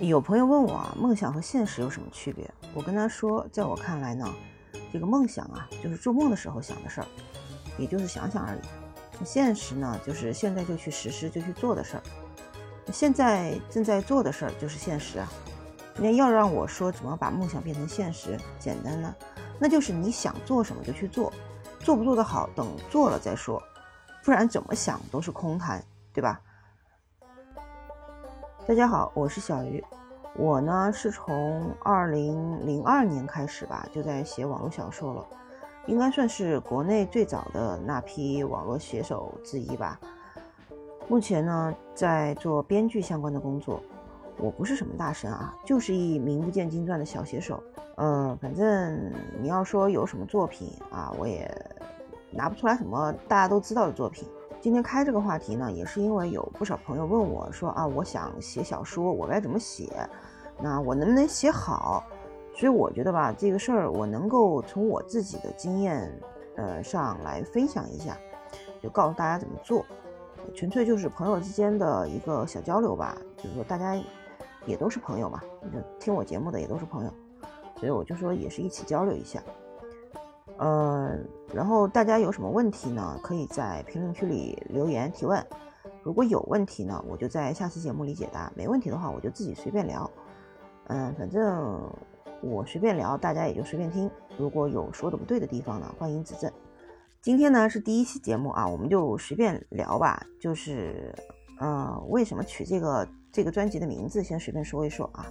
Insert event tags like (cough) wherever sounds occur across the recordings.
有朋友问我啊，梦想和现实有什么区别？我跟他说，在我看来呢，这个梦想啊，就是做梦的时候想的事儿，也就是想想而已。现实呢，就是现在就去实施就去做的事儿。现在正在做的事儿就是现实啊。那要让我说怎么把梦想变成现实，简单呢，那就是你想做什么就去做，做不做得好，等做了再说，不然怎么想都是空谈，对吧？大家好，我是小鱼。我呢是从二零零二年开始吧，就在写网络小说了，应该算是国内最早的那批网络写手之一吧。目前呢在做编剧相关的工作。我不是什么大神啊，就是一名不见经传的小写手。呃，反正你要说有什么作品啊，我也拿不出来什么大家都知道的作品。今天开这个话题呢，也是因为有不少朋友问我说啊，我想写小说，我该怎么写？那我能不能写好？所以我觉得吧，这个事儿我能够从我自己的经验呃上来分享一下，就告诉大家怎么做，纯粹就是朋友之间的一个小交流吧。就是说大家也都是朋友嘛，就听我节目的也都是朋友，所以我就说也是一起交流一下。呃，然后大家有什么问题呢？可以在评论区里留言提问。如果有问题呢，我就在下次节目里解答；没问题的话，我就自己随便聊。嗯，反正我随便聊，大家也就随便听。如果有说的不对的地方呢，欢迎指正。今天呢是第一期节目啊，我们就随便聊吧。就是，呃，为什么取这个这个专辑的名字？先随便说一说啊。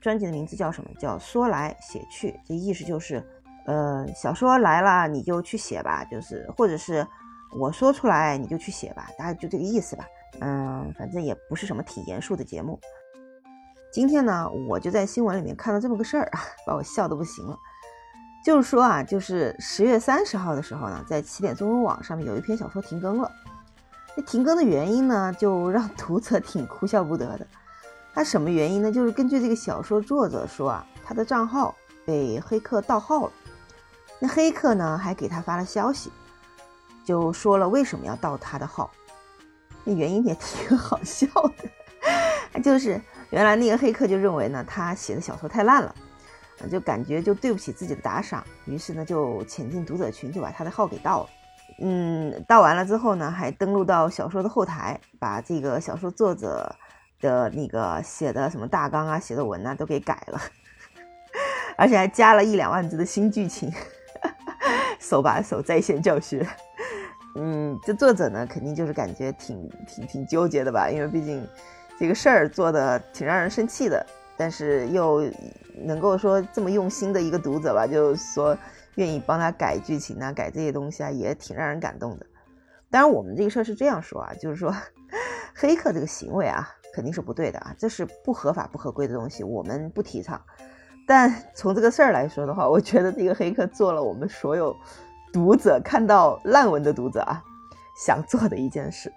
专辑的名字叫什么？叫说来写去，这意思就是。呃，小说来了你就去写吧，就是或者是我说出来你就去写吧，大概就这个意思吧。嗯，反正也不是什么挺严肃的节目。今天呢，我就在新闻里面看到这么个事儿啊，(laughs) 把我笑得不行了。就是说啊，就是十月三十号的时候呢，在起点中文网上面有一篇小说停更了。那停更的原因呢，就让读者挺哭笑不得的。他什么原因呢？就是根据这个小说作者说啊，他的账号被黑客盗号了。那黑客呢，还给他发了消息，就说了为什么要盗他的号。那原因也挺 (laughs) 好笑的，就是原来那个黑客就认为呢，他写的小说太烂了，就感觉就对不起自己的打赏，于是呢就潜进读者群，就把他的号给盗了。嗯，盗完了之后呢，还登录到小说的后台，把这个小说作者的那个写的什么大纲啊、写的文啊都给改了，(laughs) 而且还加了一两万字的新剧情。手把手在线教学，嗯，这作者呢，肯定就是感觉挺挺挺纠结的吧，因为毕竟这个事儿做的挺让人生气的，但是又能够说这么用心的一个读者吧，就说愿意帮他改剧情啊，改这些东西啊，也挺让人感动的。当然，我们这个事儿是这样说啊，就是说黑客这个行为啊，肯定是不对的啊，这是不合法不合规的东西，我们不提倡。但从这个事儿来说的话，我觉得这个黑客做了我们所有读者看到烂文的读者啊想做的一件事，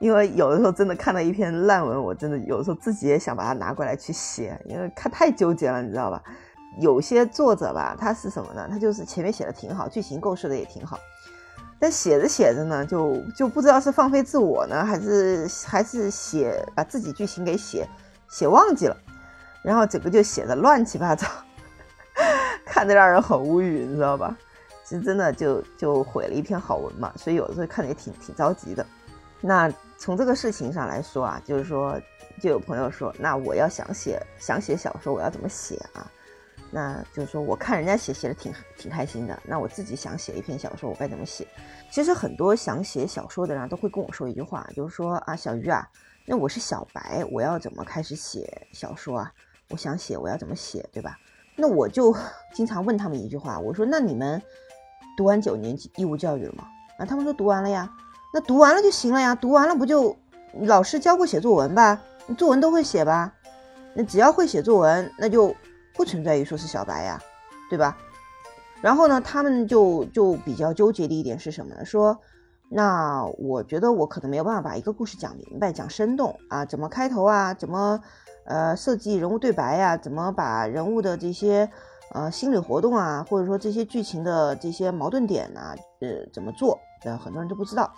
因为有的时候真的看到一篇烂文，我真的有时候自己也想把它拿过来去写，因为看太纠结了，你知道吧？有些作者吧，他是什么呢？他就是前面写的挺好，剧情构设的也挺好，但写着写着呢，就就不知道是放飞自我呢，还是还是写把自己剧情给写写忘记了。然后整个就写的乱七八糟，(laughs) 看得让人很无语，你知道吧？其实真的就就毁了一篇好文嘛，所以有的时候看得也挺挺着急的。那从这个事情上来说啊，就是说，就有朋友说，那我要想写想写小说，我要怎么写啊？那就是说，我看人家写写的挺挺开心的，那我自己想写一篇小说，我该怎么写？其实很多想写小说的人都会跟我说一句话，就是说啊，小鱼啊，那我是小白，我要怎么开始写小说啊？我想写，我要怎么写，对吧？那我就 (laughs) 经常问他们一句话，我说：“那你们读完九年级义务教育了吗？”啊，他们说读完了呀。那读完了就行了呀，读完了不就老师教过写作文吧？你作文都会写吧？那只要会写作文，那就不存在于说是小白呀，对吧？然后呢，他们就就比较纠结的一点是什么呢？说，那我觉得我可能没有办法把一个故事讲明白、讲生动啊，怎么开头啊，怎么？呃，设计人物对白呀，怎么把人物的这些呃心理活动啊，或者说这些剧情的这些矛盾点呐，呃，怎么做？呃，很多人都不知道。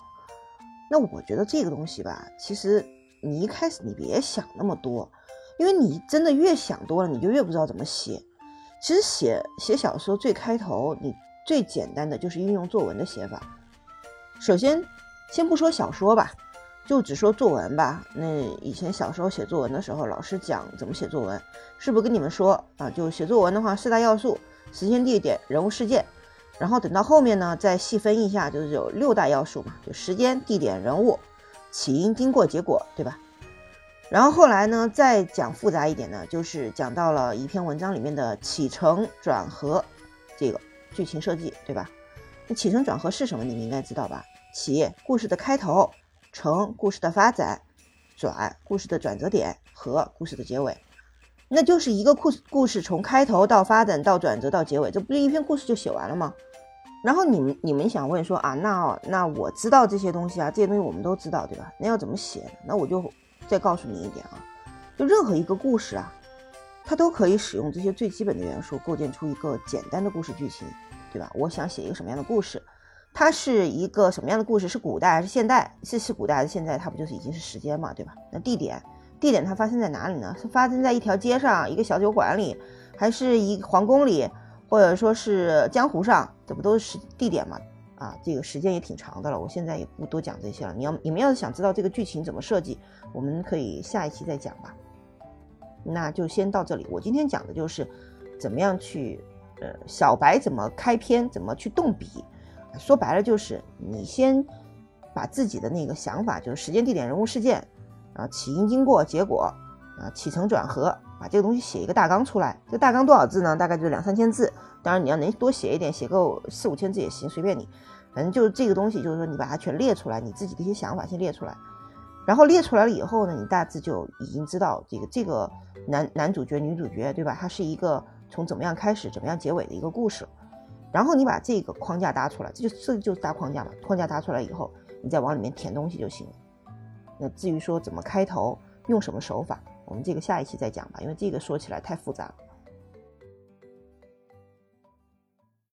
那我觉得这个东西吧，其实你一开始你别想那么多，因为你真的越想多了，你就越不知道怎么写。其实写写小说最开头，你最简单的就是运用作文的写法。首先，先不说小说吧，就只说作文吧。那以前小时候写作文的时候，老师讲怎么写作文，是不是跟你们说啊？就写作文的话，四大要素：时间、地点、人物、事件。然后等到后面呢，再细分一下，就是有六大要素嘛，就时间、地点、人物、起因、经过、结果，对吧？然后后来呢，再讲复杂一点呢，就是讲到了一篇文章里面的起承转合这个剧情设计，对吧？那起承转合是什么？你们应该知道吧？起故事的开头，成故事的发展，转故事的转折点，和故事的结尾，那就是一个故故事从开头到发展到转折到结尾，这不是一篇故事就写完了吗？然后你们你们想问说啊，那那我知道这些东西啊，这些东西我们都知道，对吧？那要怎么写？那我就。再告诉你一点啊，就任何一个故事啊，它都可以使用这些最基本的元素构建出一个简单的故事剧情，对吧？我想写一个什么样的故事，它是一个什么样的故事？是古代还是现代？是是古代还是现在？它不就是已经是时间嘛，对吧？那地点，地点它发生在哪里呢？是发生在一条街上，一个小酒馆里，还是一皇宫里，或者说是江湖上？这不都是时地点吗？啊，这个时间也挺长的了，我现在也不多讲这些了。你要你们要是想知道这个剧情怎么设计，我们可以下一期再讲吧。那就先到这里。我今天讲的就是怎么样去，呃，小白怎么开篇，怎么去动笔。说白了就是你先把自己的那个想法，就是时间、地点、人物、事件，啊，起因、经过、结果，啊，起承转合，把这个东西写一个大纲出来。这大纲多少字呢？大概就两三千字。当然你要能多写一点，写够四五千字也行，随便你。反正就是这个东西，就是说你把它全列出来，你自己的一些想法先列出来，然后列出来了以后呢，你大致就已经知道这个这个男男主角、女主角，对吧？它是一个从怎么样开始、怎么样结尾的一个故事。然后你把这个框架搭出来，这就这就是搭框架嘛。框架搭出来以后，你再往里面填东西就行了。那至于说怎么开头、用什么手法，我们这个下一期再讲吧，因为这个说起来太复杂了。